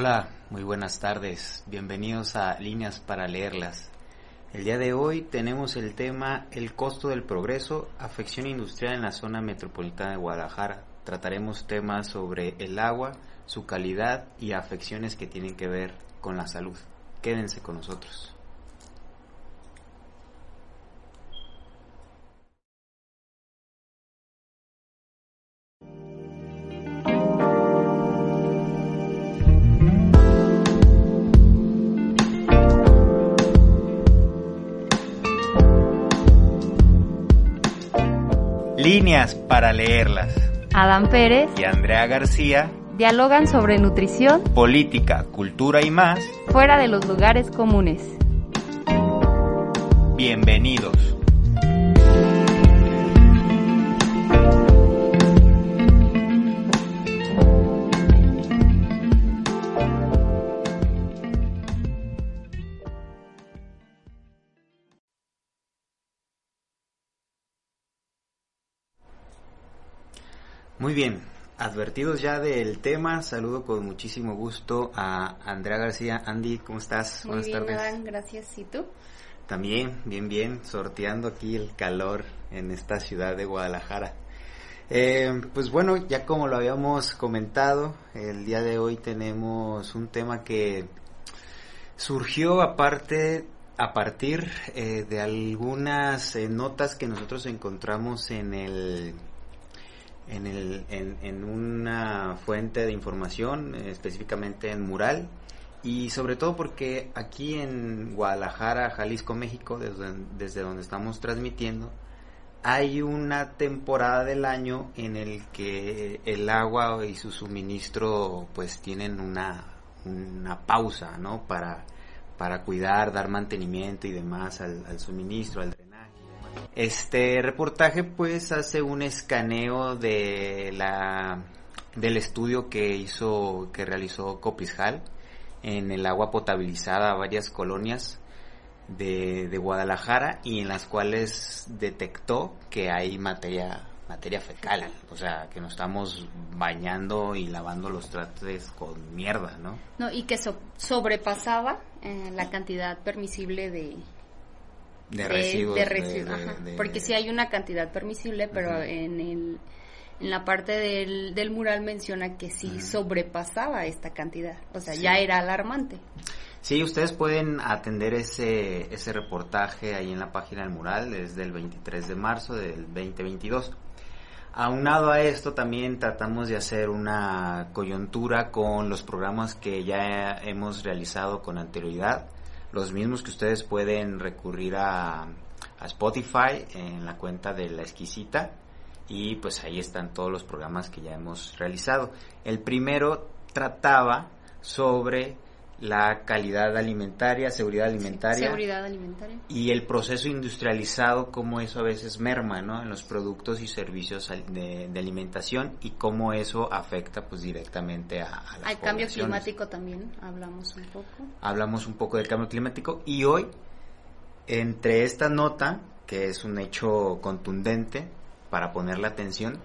Hola, muy buenas tardes. Bienvenidos a Líneas para leerlas. El día de hoy tenemos el tema El costo del progreso, afección industrial en la zona metropolitana de Guadalajara. Trataremos temas sobre el agua, su calidad y afecciones que tienen que ver con la salud. Quédense con nosotros. Líneas para leerlas. Adán Pérez Y Andrea García, dialogan sobre nutrición política, cultura y más. fuera de los lugares comunes. Bienvenidos. Muy bien, advertidos ya del tema, saludo con muchísimo gusto a Andrea García. Andy, ¿cómo estás? Muy bien, Adán, gracias. ¿Y tú? También, bien, bien, sorteando aquí el calor en esta ciudad de Guadalajara. Eh, pues bueno, ya como lo habíamos comentado, el día de hoy tenemos un tema que surgió aparte a partir eh, de algunas eh, notas que nosotros encontramos en el en, el, en, en una fuente de información, específicamente en Mural, y sobre todo porque aquí en Guadalajara, Jalisco, México, desde, desde donde estamos transmitiendo, hay una temporada del año en el que el agua y su suministro pues tienen una, una pausa, ¿no? Para, para cuidar, dar mantenimiento y demás al, al suministro, al drenaje. Este reportaje pues hace un escaneo de la del estudio que hizo que realizó Copishal en el agua potabilizada a varias colonias de, de Guadalajara y en las cuales detectó que hay materia materia fecal, o sea, que nos estamos bañando y lavando los trastes con mierda, ¿no? No, y que so- sobrepasaba eh, la cantidad permisible de, De residuos. de residuos, de- ajá. de- Porque sí hay una cantidad permisible, pero Ujú. en el en la parte del, del mural menciona que sí Ujú. sobrepasaba esta cantidad. O sea, Sí. ya era alarmante. Sí, ustedes pueden atender ese, ese reportaje ahí en la página del mural, es del 23 de marzo del 2022. Aunado a esto, también tratamos de hacer una coyuntura con los programas que ya hemos realizado con anterioridad, los mismos que ustedes pueden recurrir a, a Spotify en la cuenta de La Exquisita y pues ahí están todos los programas que ya hemos realizado. El primero trataba sobre la calidad alimentaria, seguridad alimentaria Seguridad alimentaria. y el proceso industrializado, cómo eso a veces merma ¿no? en los productos y servicios de, de alimentación y cómo eso afecta pues directamente a, a las Al cambio climático también hablamos un poco. Hablamos un poco del cambio climático y hoy, entre esta nota, que es un hecho contundente para ponerle atención,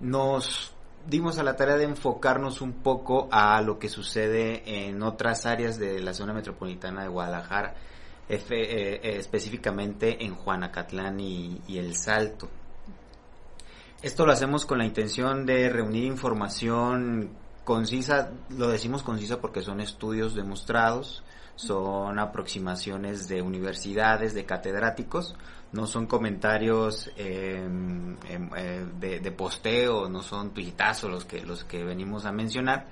nos dimos a la tarea de enfocarnos un poco a lo que sucede en otras áreas de la zona metropolitana de Guadalajara, eh, eh, específicamente en Juanacatlán y, y El Salto. Esto lo hacemos con la intención de reunir información concisa, lo decimos concisa porque son estudios demostrados, son aproximaciones de universidades, de catedráticos, no son comentarios em, em, eh, de, posteo, no son tuitazos los que, los que venimos a mencionar.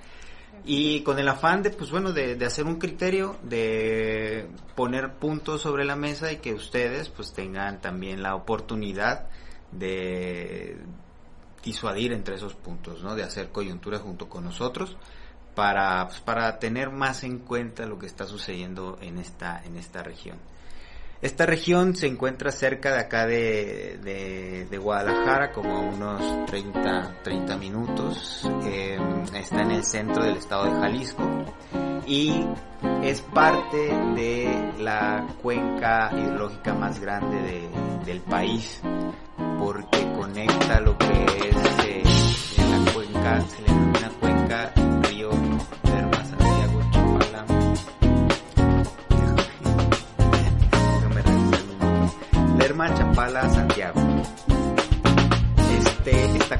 Y con el afán de, pues bueno, de, de, hacer un criterio, de poner puntos sobre la mesa y que ustedes pues tengan también la oportunidad de disuadir entre esos puntos, ¿no? De hacer coyuntura junto con nosotros para, pues, para tener más en cuenta lo que está sucediendo en esta, en esta región. Esta región se encuentra cerca de acá de, de, Guadalajara, como a unos 30, 30 minutos. Eh, está en el centro del estado de Jalisco y es parte de la cuenca hidrológica más grande de, del país porque conecta lo que es eh, la le denomina cuenca Chapala, Santiago. Este, esta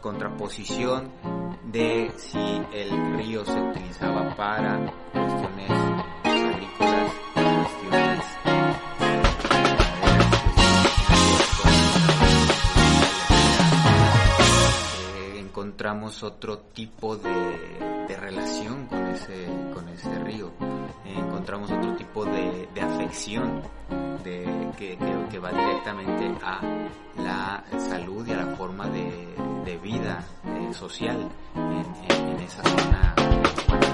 contraposición de si el río se utilizaba para encontramos otro tipo de, de relación con ese, con ese río. Eh, encontramos otro tipo de, de afección de, que, que, va directamente a la salud y a la forma de, vida eh, social en esa zona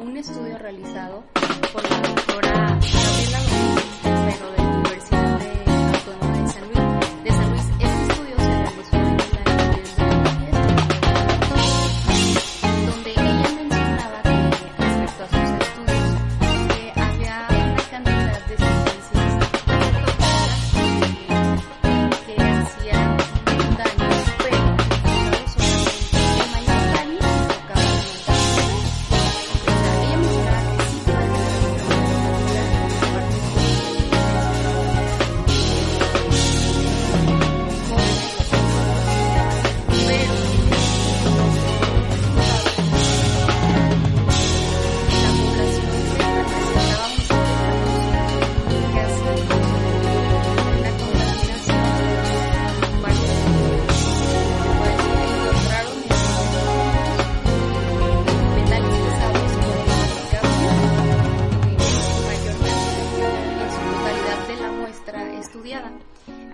un estudio realizado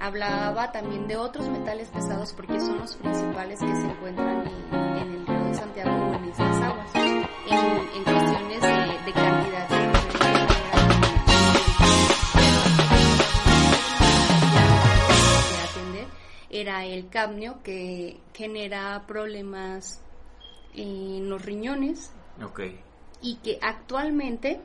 hablaba también de otros metales pesados porque son los principales que se encuentran en, en el río de Santiago o en estas aguas, en, en cuestiones de, de cantidad. era el cadmio que genera problemas en los riñones Ok. y que actualmente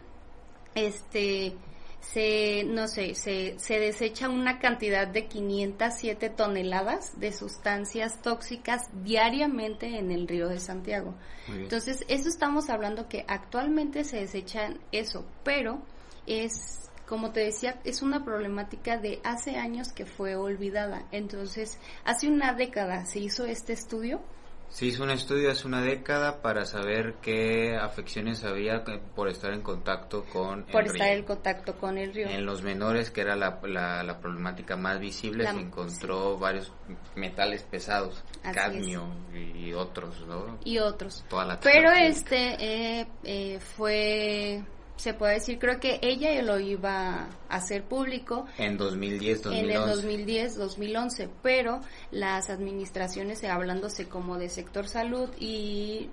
este se no sé se, se desecha una cantidad de 507 toneladas de sustancias tóxicas diariamente en el río de Santiago. Entonces eso estamos hablando que actualmente se desechan eso pero es como te decía es una problemática de hace años que fue olvidada. Entonces hace una década se hizo este estudio Se hizo un estudio hace una década para saber qué afecciones había por estar en contacto con por el estar río. en contacto con el río. En los menores, que era la, la, la problemática más visible, La- se encontró varios metales pesados, Así cadmio y otros, ¿no? y otros. Toda la Pero este eh, eh, fue, se puede decir, creo que ella lo iba a hacer público En 2010, 2011. en el 2010, 2011, pero las administraciones, eh, hablándose como de sector salud y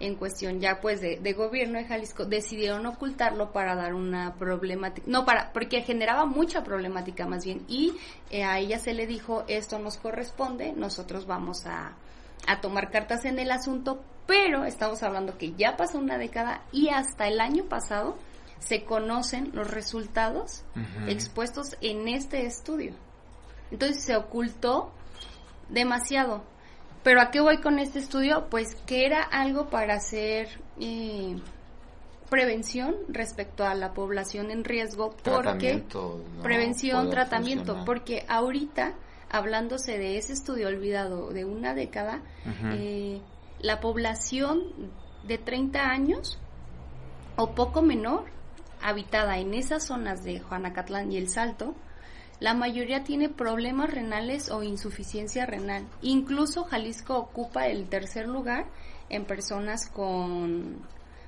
en cuestión ya pues de, de gobierno de Jalisco, decidieron ocultarlo para dar una problemática, no para, porque generaba mucha problemática más bien, y eh, a ella se le dijo, esto nos corresponde, nosotros vamos a, a tomar cartas en el asunto, pero estamos hablando que ya pasó una década y hasta el año pasado se conocen los resultados expuestos en este estudio. Entonces se ocultó demasiado. Pero ¿a qué voy con este estudio? Pues que era algo para hacer eh, prevención respecto a la población en riesgo, porque no prevención, tratamiento, funcionar. porque ahorita, hablándose de ese estudio olvidado de una década, eh, la población de 30 años o poco menor, habitada en esas zonas de Juanacatlán y El Salto, la mayoría tiene problemas renales o insuficiencia renal. Incluso Jalisco ocupa el tercer lugar en personas con,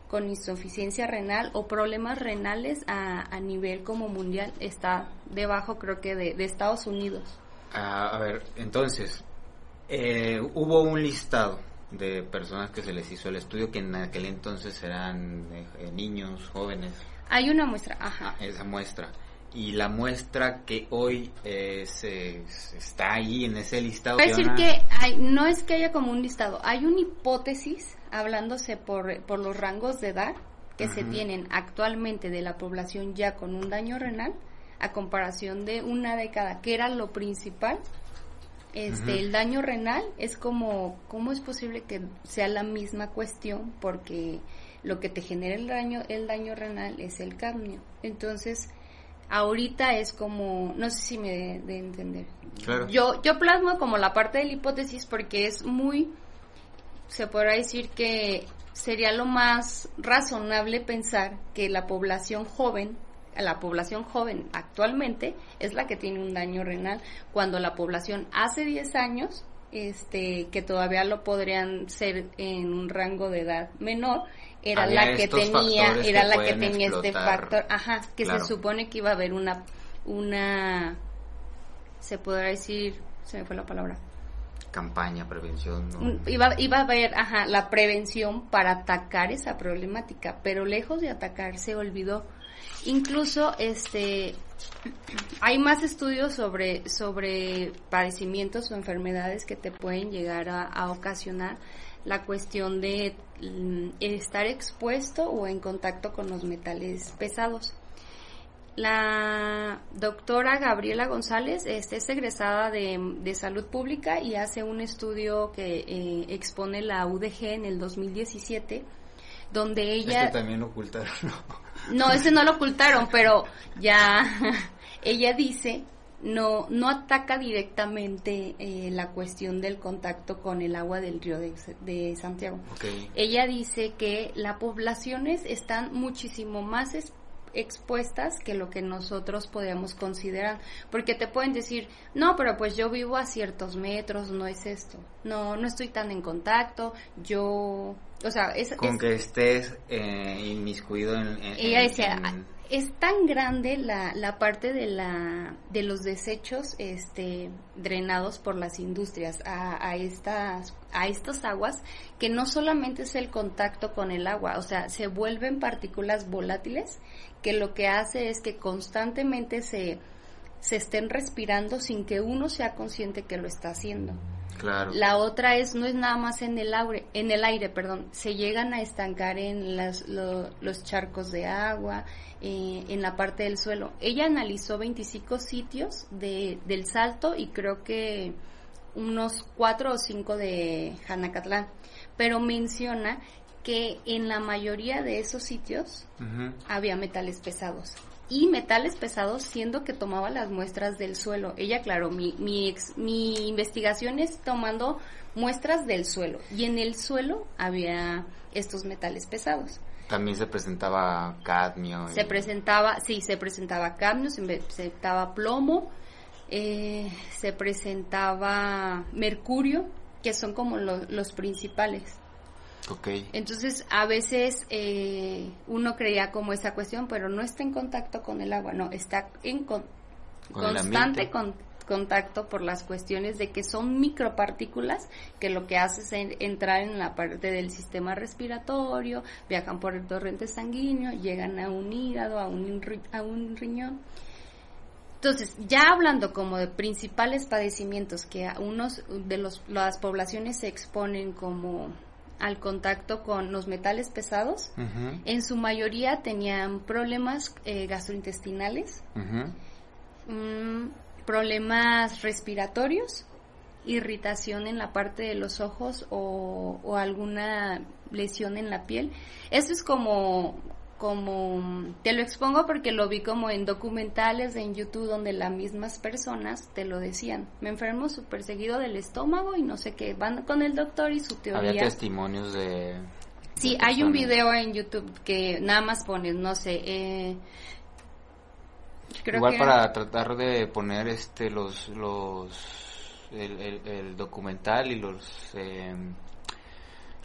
con insuficiencia renal o problemas renales a, a nivel como mundial. Está debajo creo que de, Estados Unidos. Ah, a ver, entonces, eh, hubo un listado de personas que se les hizo el estudio que en aquel entonces eran eh, niños, jóvenes, Hay una muestra, ajá. esa muestra. Y la muestra que hoy eh, se, se está ahí en ese listado. A decir que hay, no es que haya como un listado, hay una hipótesis hablándose por, por los rangos de edad que se tienen actualmente de la población ya con un daño renal a comparación de una década que era lo principal. Este, el daño renal es como, ¿cómo es posible que sea la misma cuestión? Porque lo que te genera el daño, el daño renal es el cadmio. Entonces, ahorita es como, no sé si me de, de entender. Claro. Yo, yo plasmo como la parte de la hipótesis porque es muy, se podrá decir que sería lo más razonable pensar que la población joven, la población joven actualmente es la que tiene un daño renal, cuando la población hace 10 años, este, que todavía lo podrían ser en un rango de edad menor, era Había la que tenía, era que la que tenía este factor, ajá, que Claro. se supone que iba a haber una, una, se podrá decir, se me fue la palabra, Campaña, prevención. ¿no? un- iba, iba a haber, ajá, la prevención para atacar esa problemática, pero lejos de atacar se olvidó. Incluso, este, hay más estudios sobre, sobre padecimientos o enfermedades que te pueden llegar a, ocasionar la cuestión de mm, estar expuesto o en contacto con los metales pesados. La doctora Gabriela González este, es egresada de, de salud pública y hace un estudio que eh, expone la UDG en el 2017, donde ella... Este también ocultaron. ¿no? No, ese no lo ocultaron, pero ya ella dice no no ataca directamente eh, la cuestión del contacto con el agua del río de, de Santiago. Ella dice que las poblaciones están muchísimo más expuestas que lo que nosotros podemos considerar, porque te pueden decir, no, pero pues yo vivo a ciertos metros, no es esto, no, no estoy tan en contacto, yo, o sea, es, Con es- que estés eh, inmiscuido en, en- ella decía, en- es tan grande la, la parte de, la, de los desechos este, drenados por las industrias a, a, estas, a estas aguas que no solamente es el contacto con el agua, o sea, se vuelven partículas volátiles que lo que hace es que constantemente se, se estén respirando sin que uno sea consciente que lo está haciendo. Claro. La otra es, no es nada más en el aire, en el aire, perdón, se llegan a estancar en las, lo, los charcos de agua, eh, en la parte del suelo. Ella analizó 25 sitios de, del salto y creo que unos 4 o 5 de Janacatlán, pero menciona que en la mayoría de esos sitios uh -huh. había metales pesados y metales pesados siendo que tomaba las muestras del suelo. Ella, claro, mi, mi, ex, mi investigación es tomando muestras del suelo y en el suelo había estos metales pesados. También se presentaba cadmio. Se presentaba, sí, se presentaba cadmio, se presentaba plomo, eh, se presentaba mercurio, que son como lo, los principales. Okay. Entonces, a veces eh, uno creía como esa cuestión, pero no está en contacto con el agua, no, está en con, ¿Con constante con, contacto por las cuestiones de que son micropartículas que lo que hace es en, entrar en la parte del sistema respiratorio, viajan por el torrente sanguíneo, llegan a un hígado, a un, a un riñón. Entonces, ya hablando como de principales padecimientos que a unos de los, las poblaciones se exponen como al contacto con los metales pesados, uh -huh. en su mayoría tenían problemas eh, gastrointestinales, uh -huh. Problemas respiratorios, irritación en la parte de los ojos o, o, alguna lesión en la piel. Eso es como como te lo expongo porque lo vi como en documentales en YouTube donde las mismas personas te lo decían. Me enfermo súper seguido del estómago y no sé qué. Van con el doctor y su teoría. Había testimonios de. Sí, hay un video en YouTube que nada más pones, no sé. Eh, creo Igual que para tratar de poner este los los el, el, el documental y los eh,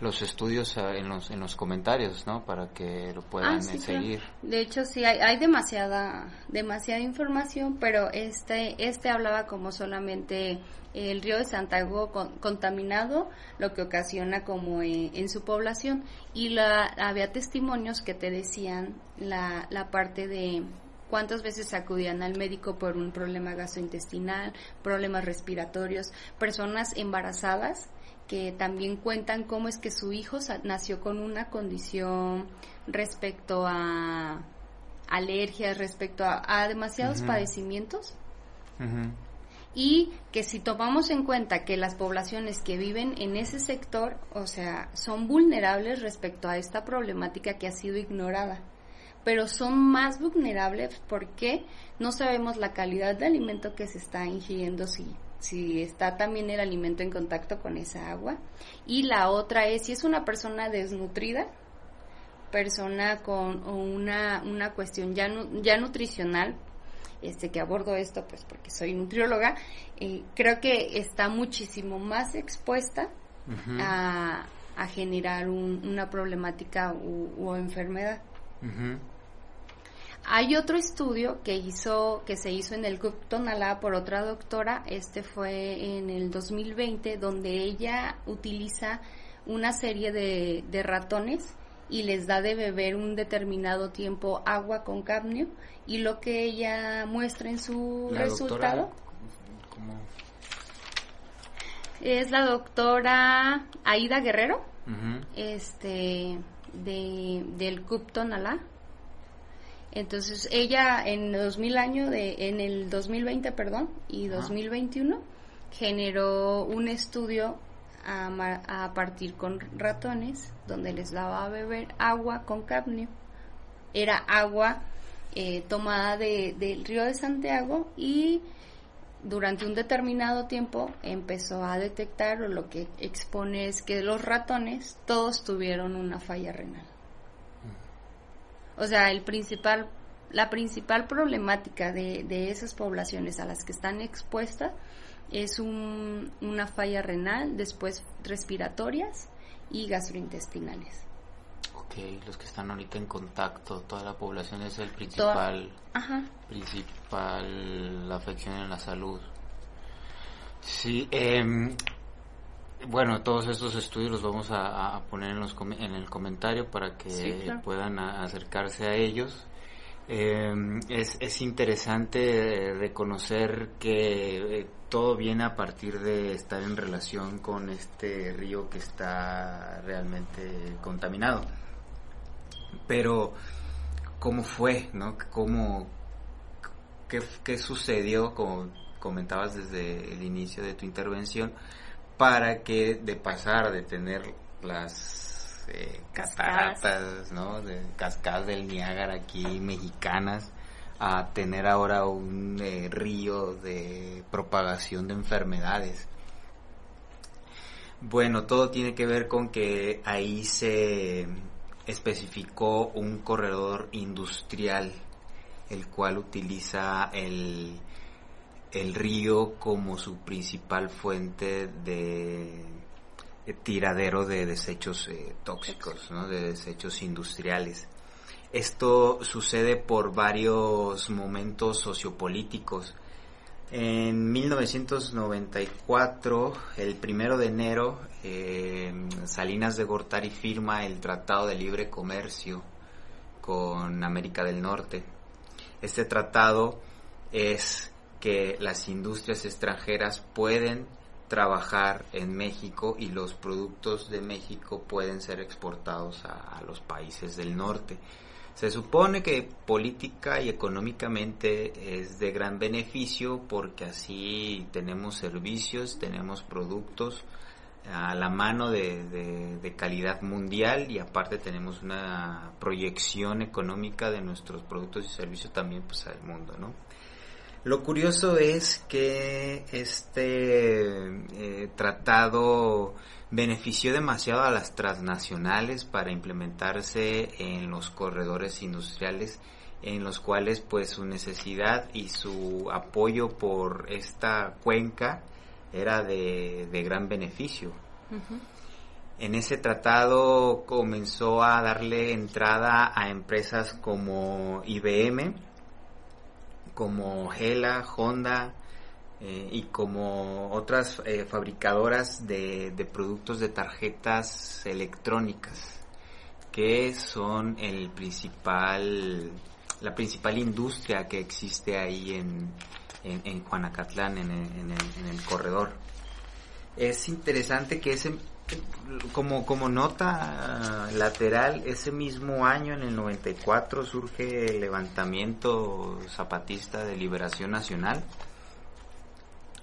los estudios en los en los comentarios, ¿no? Para que lo puedan ah, sí, seguir. Claro. De hecho, sí hay, hay demasiada demasiada información, pero este este hablaba como solamente el río de Santiago con, contaminado, lo que ocasiona como en, en su población y la había testimonios que te decían la la parte de cuántas veces acudían al médico por un problema gastrointestinal, problemas respiratorios, personas embarazadas que también cuentan cómo es que su hijo nació con una condición respecto a alergias, respecto a, a demasiados uh -huh. padecimientos. Uh -huh. Y que si tomamos en cuenta que las poblaciones que viven en ese sector, o sea, son vulnerables respecto a esta problemática que ha sido ignorada, pero son más vulnerables porque no sabemos la calidad de alimento que se está ingiriendo, si si está también el alimento en contacto con esa agua. Y la otra es si es una persona desnutrida, persona con una, una cuestión ya, ya nutricional, este que abordo esto pues porque soy nutrióloga, eh, creo que está muchísimo más expuesta uh -huh. a, a, generar un, una problemática o enfermedad. Uh -huh. Hay otro estudio que hizo, que se hizo en el CUP Tonalá por otra doctora, este fue en el 2020, donde ella utiliza una serie de, de ratones y les da de beber un determinado tiempo agua con cadmio y lo que ella muestra en su la resultado doctora, ¿cómo? es la doctora Aida Guerrero, uh -huh. este de, del CUP Tonalá. Entonces ella en 2000 año de en el 2020, perdón, y 2021 Ajá. generó un estudio a, a, partir con ratones donde les daba a beber agua con cadmio. Era agua eh, tomada de, del río de Santiago y durante un determinado tiempo empezó a detectar o lo que expone es que los ratones todos tuvieron una falla renal. O sea, el principal, la principal problemática de, esas poblaciones a las que están expuestas es un, una falla renal, después respiratorias y gastrointestinales. Ok, los que están ahorita en contacto, toda la población es el principal, Ajá. principal afección en la salud. Sí, em, bueno, todos estos estudios los vamos a, a poner en, los, com- en el comentario para que Sí, claro. puedan a- acercarse a ellos. Eh, es, es interesante eh, reconocer que eh, todo viene a partir de estar en relación con este río que está realmente contaminado. Pero, ¿cómo fue? ¿no? ¿Cómo, qué, qué sucedió, como comentabas desde el inicio de tu intervención, para que de pasar de tener las eh, cataratas, ¿no? De cascadas del Niágara aquí mexicanas, a tener ahora un eh, río de propagación de enfermedades. Bueno, todo tiene que ver con que ahí se especificó un corredor industrial, el cual utiliza el, el río como su principal fuente de, de tiradero de desechos eh, tóxicos, ¿no? de desechos industriales. Esto sucede por varios momentos sociopolíticos. En 1994, el primero de enero, eh, Salinas de Gortari firma el Tratado de Libre Comercio con América del Norte. Este tratado es que las industrias extranjeras pueden trabajar en México y los productos de México pueden ser exportados a, a los países del norte. Se supone que política y económicamente es de gran beneficio porque así tenemos servicios, tenemos productos a la mano de, de- calidad mundial y aparte tenemos una proyección económica de nuestros productos y servicios también pues al mundo, ¿no? Lo curioso es que este eh, tratado benefició demasiado a las transnacionales para implementarse en los corredores industriales en los cuales pues su necesidad y su apoyo por esta cuenca era de, de gran beneficio. En ese tratado comenzó a darle entrada a empresas como IBM, como Hela, Honda eh, y como otras eh, fabricadoras de, de productos de tarjetas electrónicas que son el principal la principal industria que existe ahí en, en, en Juanacatlán en en en el corredor. Es interesante que ese como como nota lateral ese mismo año en el 94 surge el levantamiento zapatista de liberación nacional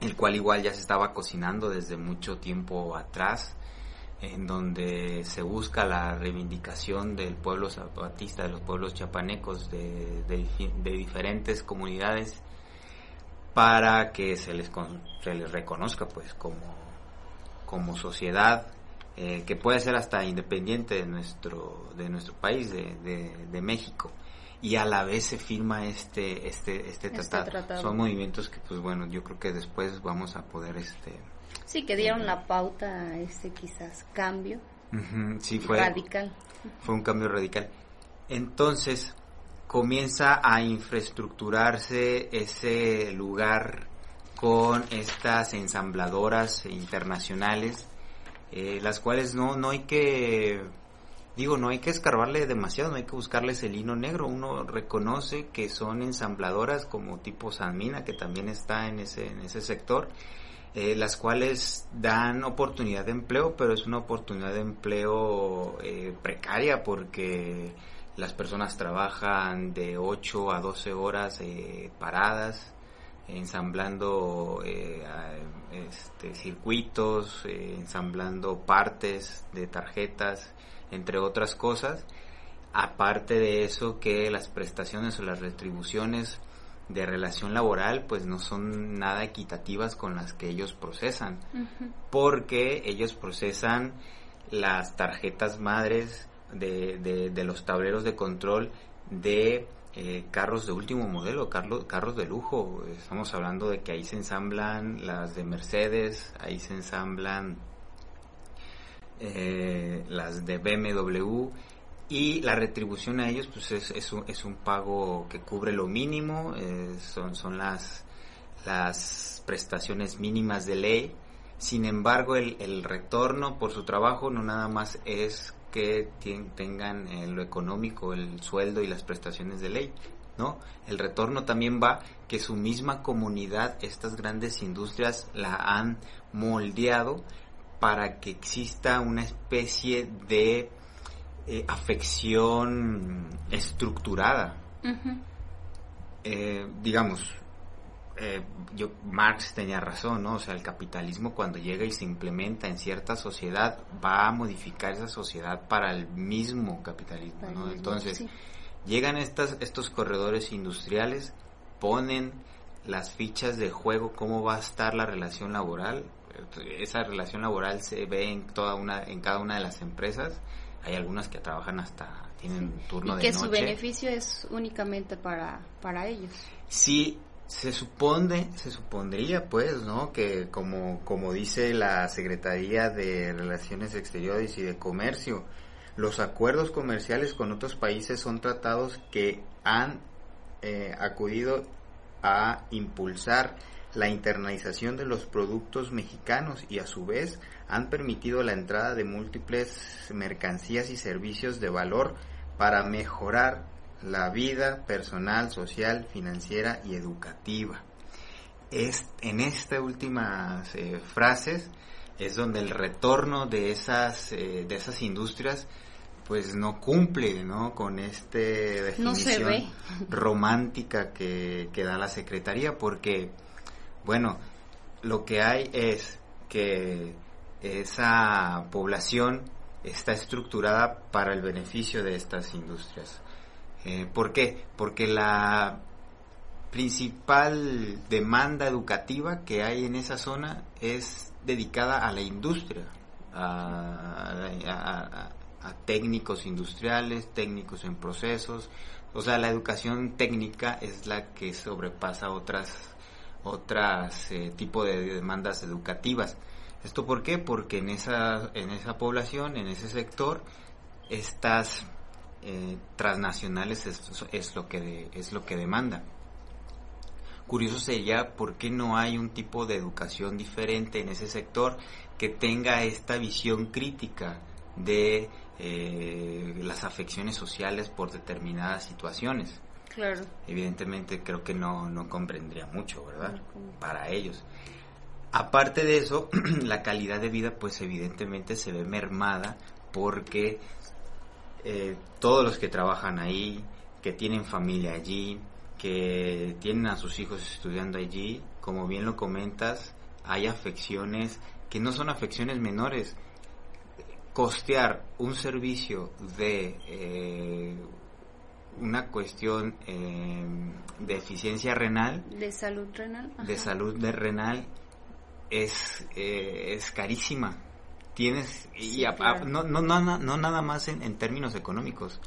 el cual igual ya se estaba cocinando desde mucho tiempo atrás en donde se busca la reivindicación del pueblo zapatista, de los pueblos chapanecos, de, de diferentes comunidades, para que se les, se les reconozca pues como, como sociedad, eh, que puede ser hasta independiente de nuestro, de nuestro país, de, de México. Y a la vez se firma este, este, este, Este tratado. Son movimientos que pues bueno, yo creo que después vamos a poder este... Sí, que dieron la pauta a este quizás cambio sí, fue, radical. fue un cambio radical. Entonces comienza a infraestructurarse ese lugar con estas ensambladoras internacionales, eh, las cuales no, no hay que, digo, no hay que escarbarle demasiado, no hay que buscarles el hino negro, uno reconoce que son ensambladoras como tipo Sanmina, que también está en ese, en ese sector, eh, las cuales dan oportunidad de empleo, pero es una oportunidad de empleo eh, precaria porque las personas trabajan de 8 a 12 horas eh, paradas, ensamblando este, circuitos, ensamblando partes de tarjetas, entre otras cosas. Aparte de eso, que las prestaciones o las retribuciones de relación laboral pues no son nada equitativas con las que ellos procesan porque ellos procesan las tarjetas madres de, de- de los tableros de control de eh, carros de último modelo, carro- carros de lujo. Estamos hablando de que ahí se ensamblan las de Mercedes, ahí se ensamblan eh, las de BMW y la retribución a ellos pues es, es, un, pago que cubre lo mínimo, eh, son, son las, las prestaciones mínimas de ley. Sin embargo, el, el retorno por su trabajo no nada más es que tengan eh, lo económico, el sueldo y las prestaciones de ley, ¿no? El retorno también va que su misma comunidad, estas grandes industrias, la han moldeado para que exista una especie de eh, afección estructurada. Eh, digamos, eh, yo, Marx tenía razón, ¿no? O sea, el capitalismo cuando llega y se implementa en cierta sociedad va a modificar esa sociedad para el mismo capitalismo, ¿no? Entonces, llegan estas, estos corredores industriales, ponen las fichas de juego, cómo va a estar la relación laboral. Esa relación laboral se ve en toda una, en cada una de las empresas. Hay algunas que trabajan hasta tienen turno y que su beneficio es únicamente para para ellos. Sí, se supone, se supondría pues, ¿no? Que como, como dice la Secretaría de Relaciones Exteriores y de Comercio, los acuerdos comerciales con otros países son tratados que han eh, acudido a impulsar la internalización de los productos mexicanos y a su vez han permitido la entrada de múltiples mercancías y servicios de valor para mejorar la vida personal, social, financiera y educativa. Es, en estas últimas eh, frases es donde el retorno de esas, eh, de esas industrias pues no cumple ¿no? con este definición romántica que, que da la Secretaría porque bueno lo que hay es que esa población está estructurada para el beneficio de estas industrias eh, ¿Por qué? Porque la principal demanda educativa que hay en esa zona es dedicada a la industria, a, técnicos industriales, técnicos en procesos. O sea, la educación técnica es la que sobrepasa otras otras eh, tipo de demandas educativas. ¿Esto por qué? Porque en esa, en esa población, en ese sector, estas eh, transnacionales es, lo que es lo que demanda. Curioso sería por qué no hay un tipo de educación diferente en ese sector que tenga esta visión crítica de eh, las afecciones sociales por determinadas situaciones. Claro. Evidentemente creo que no, no comprendría mucho, ¿verdad? Para ellos. Aparte de eso, la calidad de vida pues evidentemente se ve mermada porque eh, todos los que trabajan ahí, que tienen familia allí, que tienen a sus hijos estudiando allí, como bien lo comentas, hay afecciones que no son afecciones menores. Costear un servicio de eh, una cuestión eh, de eficiencia renal, de salud renal, de salud de renal, es, es carísima. Tienes, y no, no, no, no, nada más en, términos económicos,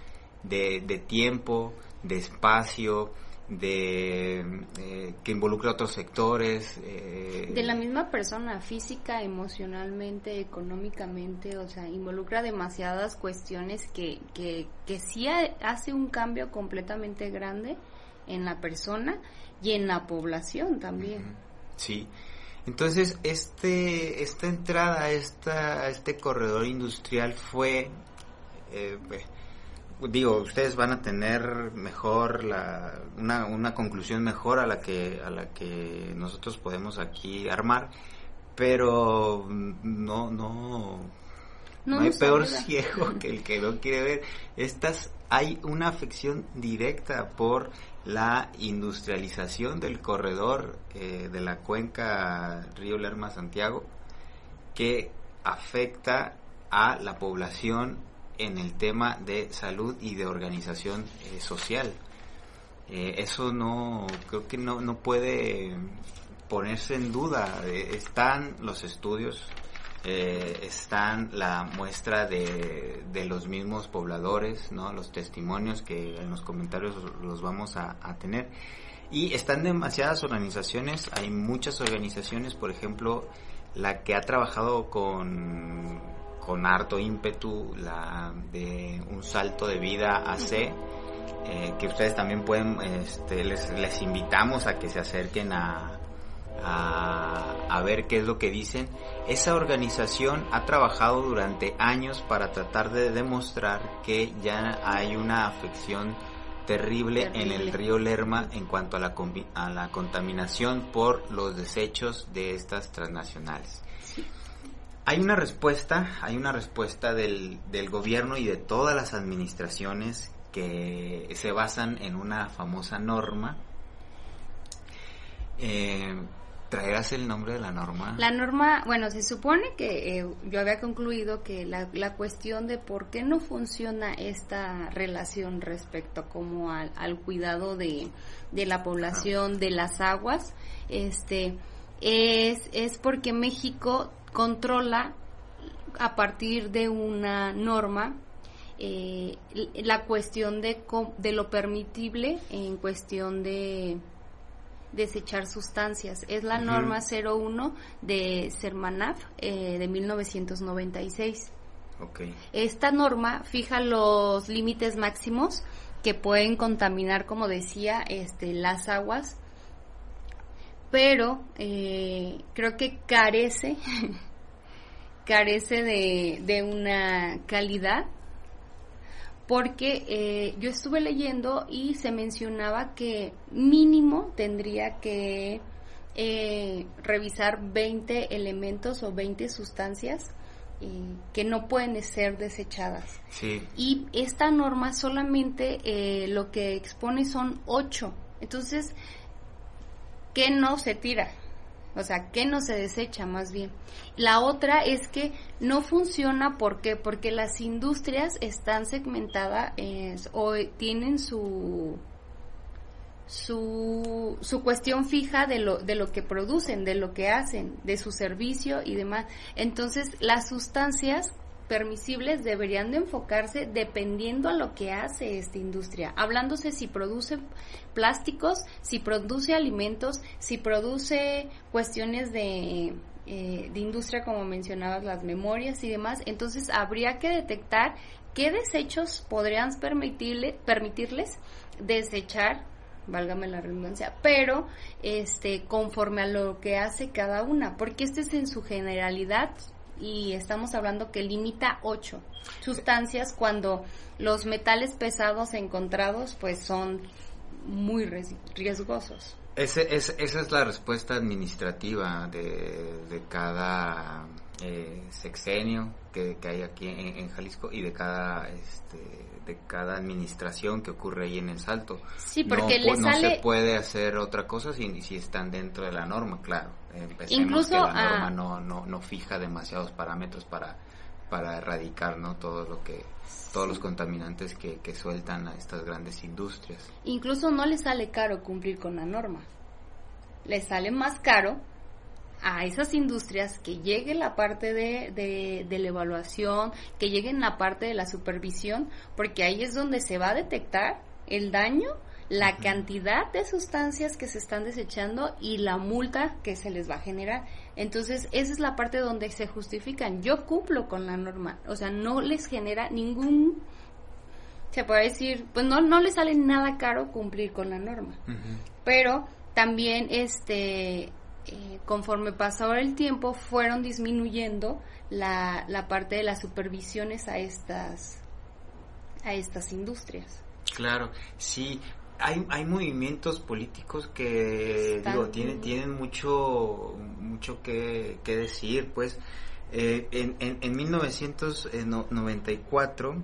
de, de, tiempo, de espacio, de eh, que involucra otros sectores. Eh, de la misma persona, física, emocionalmente, económicamente, o sea, involucra demasiadas cuestiones que, que, que sí hace un cambio completamente grande en la persona y en la población también. Sí. Entonces, este, esta entrada a, esta, este corredor industrial fue, eh, digo, ustedes van a tener mejor la, una, una conclusión mejor a la que a la que nosotros podemos aquí armar, pero no no no, hay peor ciego que el que no quiere ver. Estas hay una afección directa por la industrialización del corredor eh, de la cuenca Río Lerma Santiago que afecta a la población en el tema de salud y de organización eh, social. Eh, eso no, creo que no, no puede ponerse en duda. están los estudios eh, están la muestra de, de, los mismos pobladores, ¿no? los testimonios que en los comentarios los vamos a, tener. Y están demasiadas organizaciones, hay muchas organizaciones, por ejemplo, la que ha trabajado con, con harto ímpetu, la de un salto de vida a C, eh, que ustedes también pueden, este, les, les invitamos a que se acerquen a, a, a, ver qué es lo que dicen. Esa organización ha trabajado durante años para tratar de demostrar que ya hay una afección terrible, en el río Lerma en cuanto a la, a la contaminación por los desechos de estas transnacionales. Sí. Hay una respuesta, hay una respuesta del, del gobierno y de todas las administraciones que se basan en una famosa norma. Eh, ¿Traerás el nombre de la norma? La norma, bueno, se supone que eh, yo había concluido que la, la, cuestión de por qué no funciona esta relación respecto como al, al cuidado de, de, la población, de las aguas, este, es, es porque México controla a partir de una norma eh, la cuestión de, de lo permitible en cuestión de desechar sustancias. Es la uh -huh. norma 01 de Sermanaf eh, de 1996. Okay. Esta norma fija los límites máximos que pueden contaminar, como decía, este, las aguas, pero eh, creo que carece, carece de, de una calidad porque eh, yo estuve leyendo y se mencionaba que mínimo tendría que eh, revisar 20 elementos o 20 sustancias eh, que no pueden ser desechadas. Sí. Y esta norma solamente eh, lo que expone son 8. Entonces, ¿qué no se tira? O sea, que no se desecha más bien. La otra es que no funciona, ¿por qué? Porque las industrias están segmentadas o tienen su, su, su cuestión fija de lo, de lo que producen, de lo que hacen, de su servicio y demás. Entonces, las sustancias permisibles deberían de enfocarse dependiendo a lo que hace esta industria, hablándose si produce plásticos, si produce alimentos, si produce cuestiones de, eh, de industria como mencionabas, las memorias y demás, entonces habría que detectar qué desechos podrían permitirle, permitirles desechar válgame la redundancia, pero este conforme a lo que hace cada una, porque este es en su generalidad y estamos hablando que limita 8 sustancias cuando los metales pesados encontrados pues son muy riesgosos. Ese, es, esa es la respuesta administrativa de, de cada eh, sexenio que, que, hay aquí en, en, Jalisco y de cada este, de cada administración que ocurre ahí en el Salto. Sí, porque no, le no sale... se puede hacer otra cosa si, si están dentro de la norma, claro. Empecemos Incluso que la norma no, no, no fija demasiados parámetros para para erradicar no todo lo que todos los contaminantes que, que sueltan a estas grandes industrias. Incluso no le sale caro cumplir con la norma. Le sale más caro a esas industrias que llegue la parte de, de, de, la evaluación, que lleguen la parte de la supervisión, porque ahí es donde se va a detectar el daño, la uh -huh. cantidad de sustancias que se están desechando y la multa que se les va a generar. Entonces, esa es la parte donde se justifican. Yo cumplo con la norma, o sea, no les genera ningún se puede decir, pues no no les sale nada caro cumplir con la norma. Uh -huh. Pero también este eh, conforme pasó el tiempo fueron disminuyendo la, la parte de las supervisiones a estas a estas industrias. Claro, sí, hay, hay movimientos políticos que Están digo tienen tienen mucho mucho que, que decir pues eh, en, en, en 1994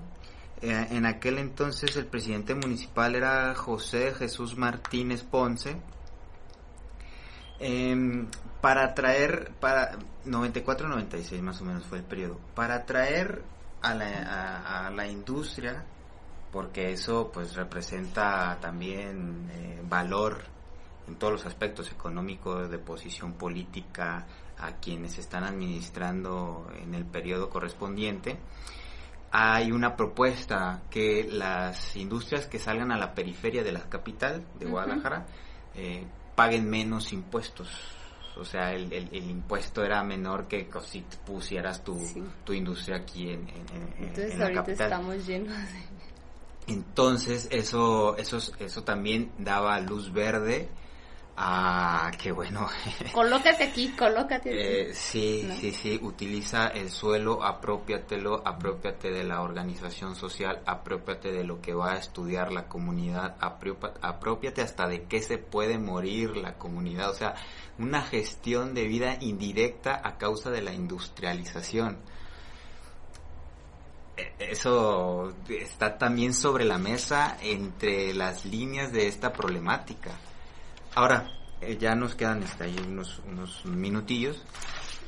eh, en aquel entonces el presidente municipal era José Jesús Martínez Ponce eh, para traer, para 94-96 más o menos fue el periodo, para traer a la, a, a la industria, porque eso pues representa también eh, valor en todos los aspectos económicos, de posición política, a quienes están administrando en el periodo correspondiente. Hay una propuesta que las industrias que salgan a la periferia de la capital de Guadalajara uh -huh. eh, paguen menos impuestos. O sea, el, el, impuesto era menor que si pusieras tu, tu industria aquí en, en, Entonces ahorita estamos llenos de... Entonces eso, eso, eso también daba luz verde a que bueno. colócate aquí, colócate aquí. Eh, sí, sí, sí, utiliza el suelo, apropiatelo, apropiate de la organización social, apropiate de lo que va a estudiar la comunidad, apropiate hasta de qué se puede morir la comunidad, o sea, una gestión de vida indirecta a causa de la industrialización eso está también sobre la mesa entre las líneas de esta problemática. Ahora, eh, ya nos quedan hasta ahí unos, unos minutillos.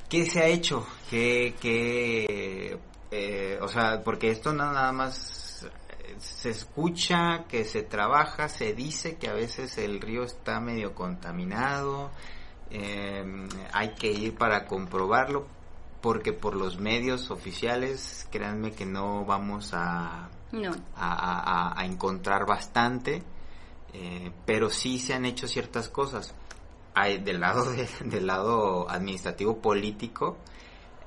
¿Qué se ha hecho? ¿Qué, qué eh, o sea, porque esto no nada más eh, se escucha, que se trabaja, se dice que a veces el río está medio contaminado, hay que ir para comprobarlo, porque por los medios oficiales, créanme que no vamos a, a, encontrar bastante, eh, pero sí se han hecho ciertas cosas. Hay del lado, del lado administrativo político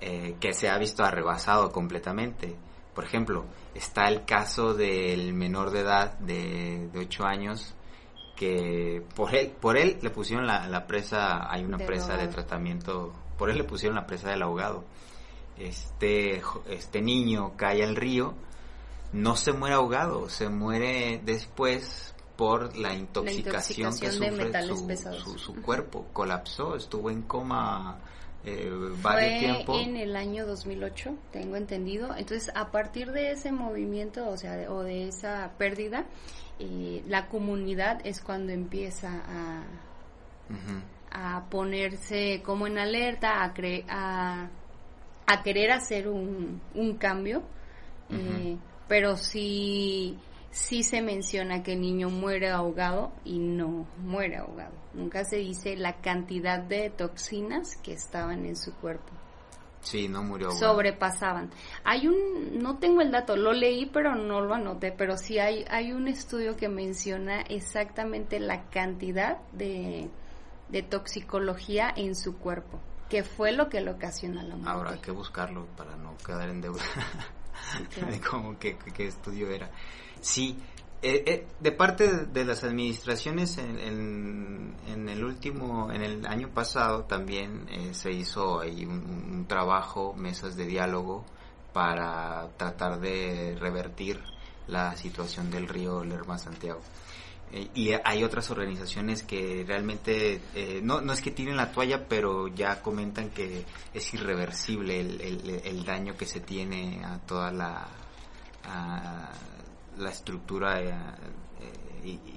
eh, que se ha visto arrebasado completamente. Por ejemplo, está el caso del menor de edad de, de 8 años que por él, por él le pusieron la, la presa, hay una presa de tratamiento por eso le pusieron la presa del ahogado. Este, este niño cae al río, no se muere ahogado, se muere después por la intoxicación, que sufre su, su, cuerpo, colapsó, estuvo en coma eh, varios tiempo. en el año 2008, tengo entendido. Entonces, a partir de ese movimiento, o sea, de, o de esa pérdida, eh, la comunidad es cuando empieza a, a ponerse como en alerta, a, a, a querer hacer un, un cambio, eh, pero sí, sí se menciona que el niño muere ahogado y no muere ahogado. Nunca se dice la cantidad de toxinas que estaban en su cuerpo. Sí, no murió. Sobrepasaban. Hay un, no tengo el dato, lo leí pero no lo anoté, pero sí hay, hay un estudio que menciona exactamente la cantidad de, de toxicología en su cuerpo, que fue lo que le ocasiona la muerte. Ahora hay que buscarlo para no quedar en deuda de cómo qué, estudio era. Sí, eh, eh, de parte de, las administraciones en, en, el último, en el año pasado también eh, se hizo ahí un, trabajo, mesas de diálogo para tratar de revertir la situación del río Lerma Santiago. Eh, y hay otras organizaciones que realmente, eh, no, no es que tienen la toalla, pero ya comentan que es irreversible el, el, daño que se tiene a toda la, la estructura eh,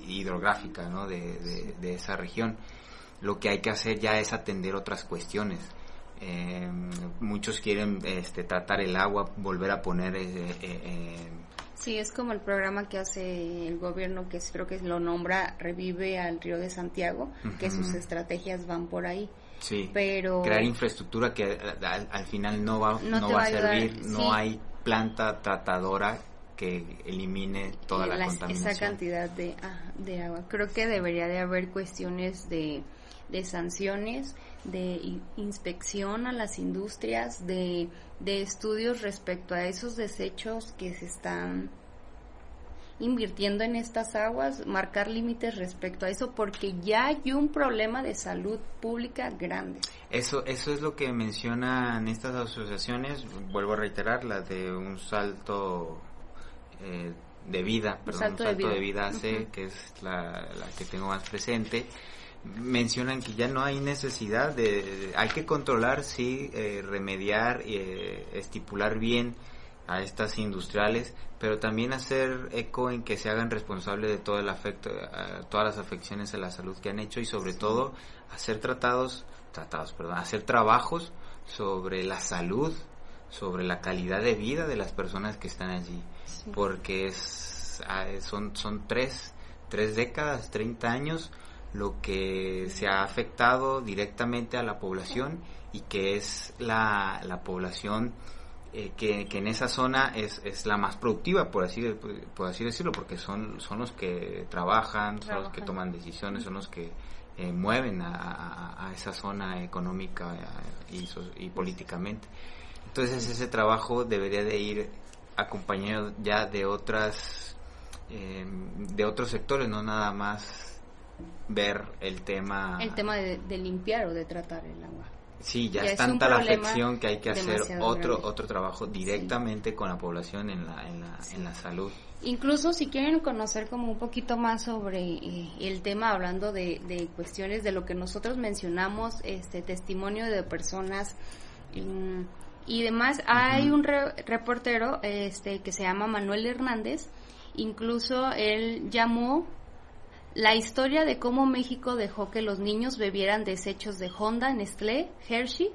hidrográfica ¿no? de, de, esa región. Lo que hay que hacer ya es atender otras cuestiones. muchos quieren este, tratar el agua, volver a poner Sí, es como el programa que hace el gobierno, que creo que lo nombra Revive al Río de Santiago, que sus estrategias van por ahí. Sí, pero... Crear infraestructura que al, final no va, no, va a servir, no hay planta tratadora que elimine toda la, contaminación. Esa cantidad de, ah, de agua. Creo que debería de haber cuestiones de, de sanciones, de inspección a las industrias, de de estudios respecto a esos desechos que se están invirtiendo en estas aguas, marcar límites respecto a eso, porque ya hay un problema de salud pública grande. Eso, eso es lo que mencionan estas asociaciones, vuelvo a reiterar, la de un salto eh, de vida, perdón, un salto, de vida, hace, que es la, la que tengo más presente. Mencionan que ya no hay necesidad de, hay que controlar, sí, eh, remediar, eh, estipular bien a estas industriales, pero también hacer eco en que se hagan responsables de todo el afecto, todas las afecciones a la salud que han hecho y sobre todo hacer tratados, tratados, perdón, hacer trabajos sobre la salud, sobre la calidad de vida de las personas que están allí, porque es, ah, son, son tres, tres décadas, 30 años lo que se ha afectado directamente a la población y que es la, la población eh, que, que, en esa zona es, es la más productiva, por así, por así decirlo, porque son, son los que trabajan, son los que toman decisiones, son los que eh, mueven a, esa zona económica y, y, políticamente. Entonces ese trabajo debería de ir acompañado ya de otras de otros sectores, no nada más ver el tema el tema de, limpiar o de tratar el agua. Sí, ya, es tanta la afección que hay que hacer otro otro trabajo directamente con la población en la, en la, en la salud. Incluso si quieren conocer como un poquito más sobre eh, el tema, hablando de, de, cuestiones de lo que nosotros mencionamos, este testimonio de personas y demás, hay un reportero este que se llama Manuel Hernández, incluso él llamó la historia de cómo México dejó que los niños bebieran desechos de Honda, Nestlé, Hershey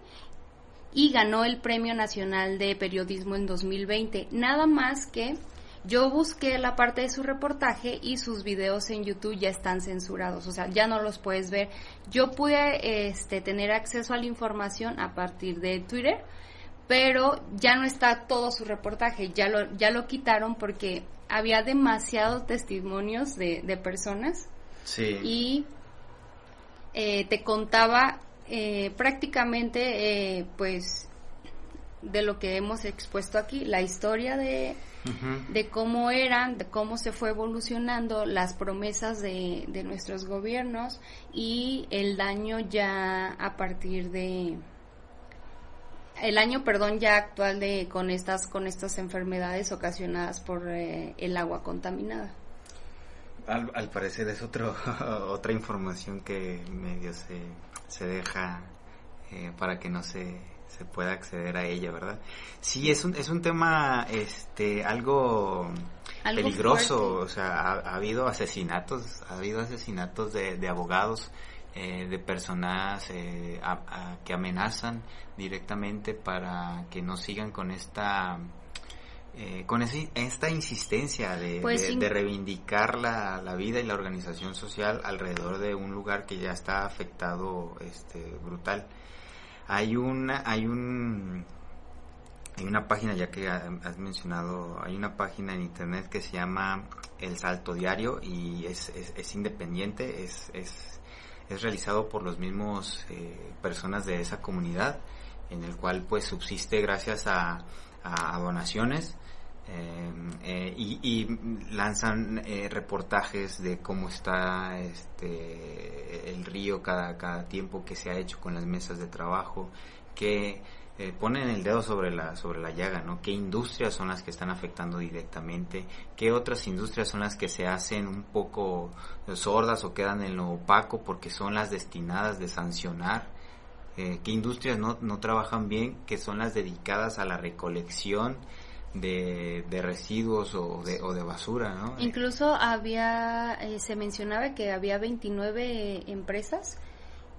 y ganó el Premio Nacional de Periodismo en 2020. Nada más que yo busqué la parte de su reportaje y sus videos en YouTube ya están censurados, o sea, ya no los puedes ver. Yo pude este, tener acceso a la información a partir de Twitter, pero ya no está todo su reportaje, ya lo, ya lo quitaron porque había demasiados testimonios de, de personas sí. y eh, te contaba eh, prácticamente, eh, pues, de lo que hemos expuesto aquí, la historia de, de cómo eran, de cómo se fue evolucionando las promesas de, de nuestros gobiernos y el daño ya a partir de el año, perdón, ya actual de con estas con estas enfermedades ocasionadas por eh, el agua contaminada. Al, parecer es otro otra información que medio se, se deja eh, para que no se se pueda acceder a ella, ¿verdad? Sí, es un, es un tema este, algo, peligroso, o sea, ha, habido asesinatos, ha habido asesinatos de, de abogados, eh, de personas eh, que amenazan directamente para que no sigan con esta... Eh, con esta insistencia de, pues de, reivindicar la, la, vida y la organización social alrededor de un lugar que ya está afectado este, brutal. Hay una, hay un, hay una página, ya que has mencionado, hay una página en internet que se llama El Salto Diario y es, es, independiente, es, es, es, realizado por los mismos eh, personas de esa comunidad, en el cual pues subsiste gracias a, donaciones eh, eh, y, lanzan eh, reportajes de cómo está este el río cada, cada tiempo que se ha hecho con las mesas de trabajo que ponen el dedo sobre la sobre la llaga no qué industrias son las que están afectando directamente qué otras industrias son las que se hacen un poco sordas o quedan en lo opaco porque son las destinadas de sancionar qué industrias no, no trabajan bien que son las dedicadas a la recolección de, de residuos o de, o de, basura, ¿no? Incluso había, eh, se mencionaba que había 29 empresas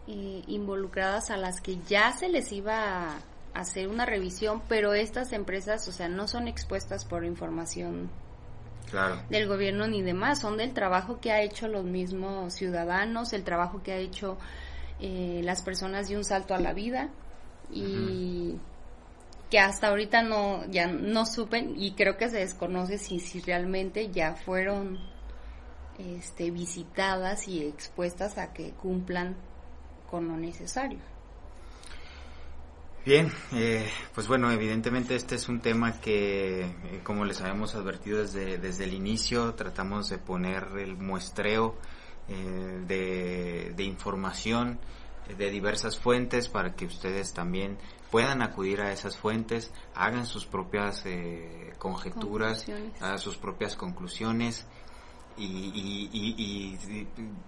eh, involucradas a las que ya se les iba a hacer una revisión, pero estas empresas, o sea, no son expuestas por información del gobierno ni demás, son del trabajo que ha hecho los mismos ciudadanos, el trabajo que ha hecho eh, las personas de un salto a la vida y que hasta ahorita no ya no supen y creo que se desconoce si, si realmente ya fueron este, visitadas y expuestas a que cumplan con lo necesario. Bien, eh, pues bueno, evidentemente este es un tema que, eh, como les habíamos advertido desde, desde el inicio, tratamos de poner el muestreo eh, de, de información de diversas fuentes para que ustedes también puedan acudir a esas fuentes, hagan sus propias eh, conjeturas, hagan sus propias conclusiones y,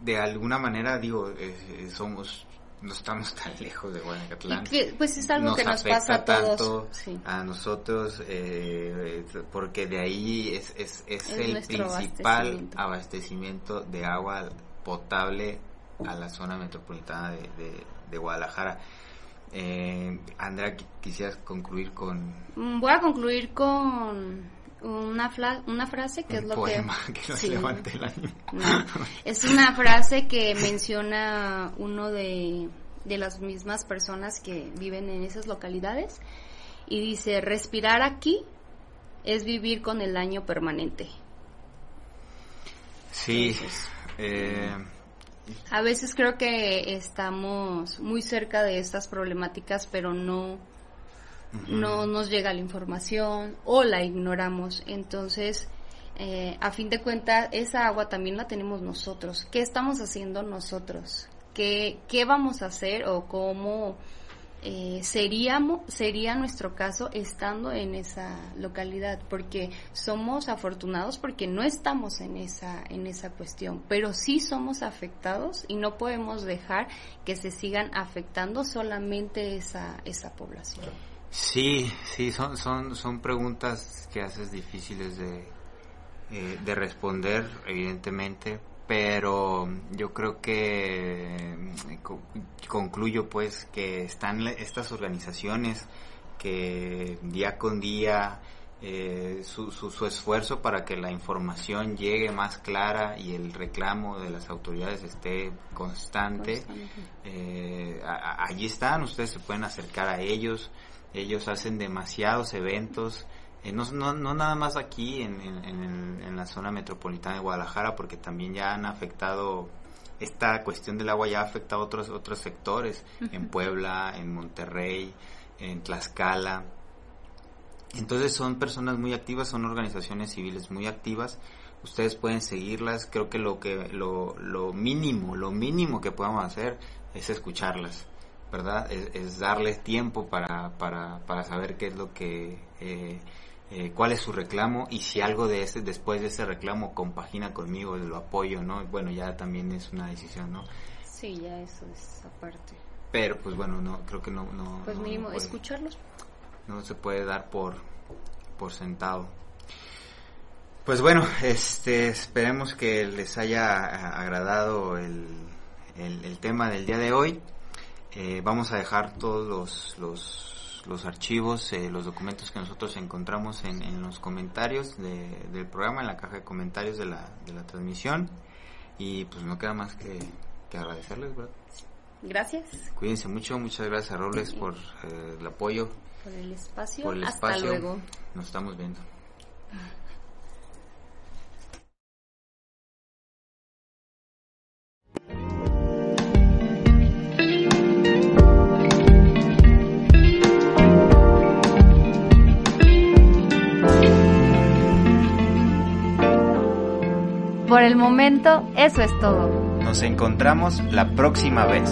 de alguna manera digo eh, somos no estamos tan lejos de Guanacatlán. pues es algo que nos pasa a todos. A nosotros, eh, porque de ahí es, es, es, el principal abastecimiento. de agua potable a la zona metropolitana de, de Guadalajara. Eh, Andrea, quisieras concluir con... Mm, voy a concluir con una, una frase que es lo que... es una frase que menciona uno de, de las mismas personas que viven en esas localidades y dice, respirar aquí es vivir con el daño permanente. Sí, eh, A veces creo que estamos muy cerca de estas problemáticas, pero no, no nos llega la información o la ignoramos. Entonces, eh, a fin de cuentas, esa agua también la tenemos nosotros. ¿Qué estamos haciendo nosotros? ¿Qué, qué vamos a hacer o cómo eh, seríamos, sería nuestro caso estando en esa localidad? Porque somos afortunados porque no estamos en esa, en esa cuestión, pero sí somos afectados y no podemos dejar que se sigan afectando solamente esa, esa población. Sí, sí, son, son, son preguntas que haces difíciles de, eh, de responder, evidentemente, pero yo creo que eh, concluyo pues que están estas organizaciones que día con día eh, su, su, esfuerzo para que la información llegue más clara y el reclamo de las autoridades esté constante. Eh, allí están, ustedes se pueden acercar a ellos, ellos hacen demasiados eventos eh, no, no, no, nada más aquí en, en, la zona metropolitana de Guadalajara, porque también ya han afectado, esta cuestión del agua ya ha afectado otros, otros sectores, en Puebla, en Monterrey, en Tlaxcala. Entonces son personas muy activas, son organizaciones civiles muy activas. Ustedes pueden seguirlas. Creo que lo que lo, lo mínimo, lo mínimo que podamos hacer es escucharlas, ¿verdad? Es, darles tiempo para, para, para saber qué es lo que eh, eh, cuál es su reclamo y si algo de ese después de ese reclamo compagina conmigo lo apoyo no bueno ya también es una decisión no sí ya eso es aparte. Pero pues bueno no creo que no no pues mínimo escucharlos. No se puede dar por por sentado. Pues bueno este esperemos que les haya agradado el, el, tema del día de hoy eh, vamos a dejar todos los, los los archivos, eh, los documentos que nosotros encontramos en, los comentarios del programa, en la caja de comentarios de la, de la transmisión. Y pues no queda más que, agradecerles, Gracias. Cuídense mucho, muchas gracias a Robles por eh, el apoyo. Por el espacio. Por el Hasta luego. Nos estamos viendo. Por el momento, eso es todo. Nos encontramos la próxima vez.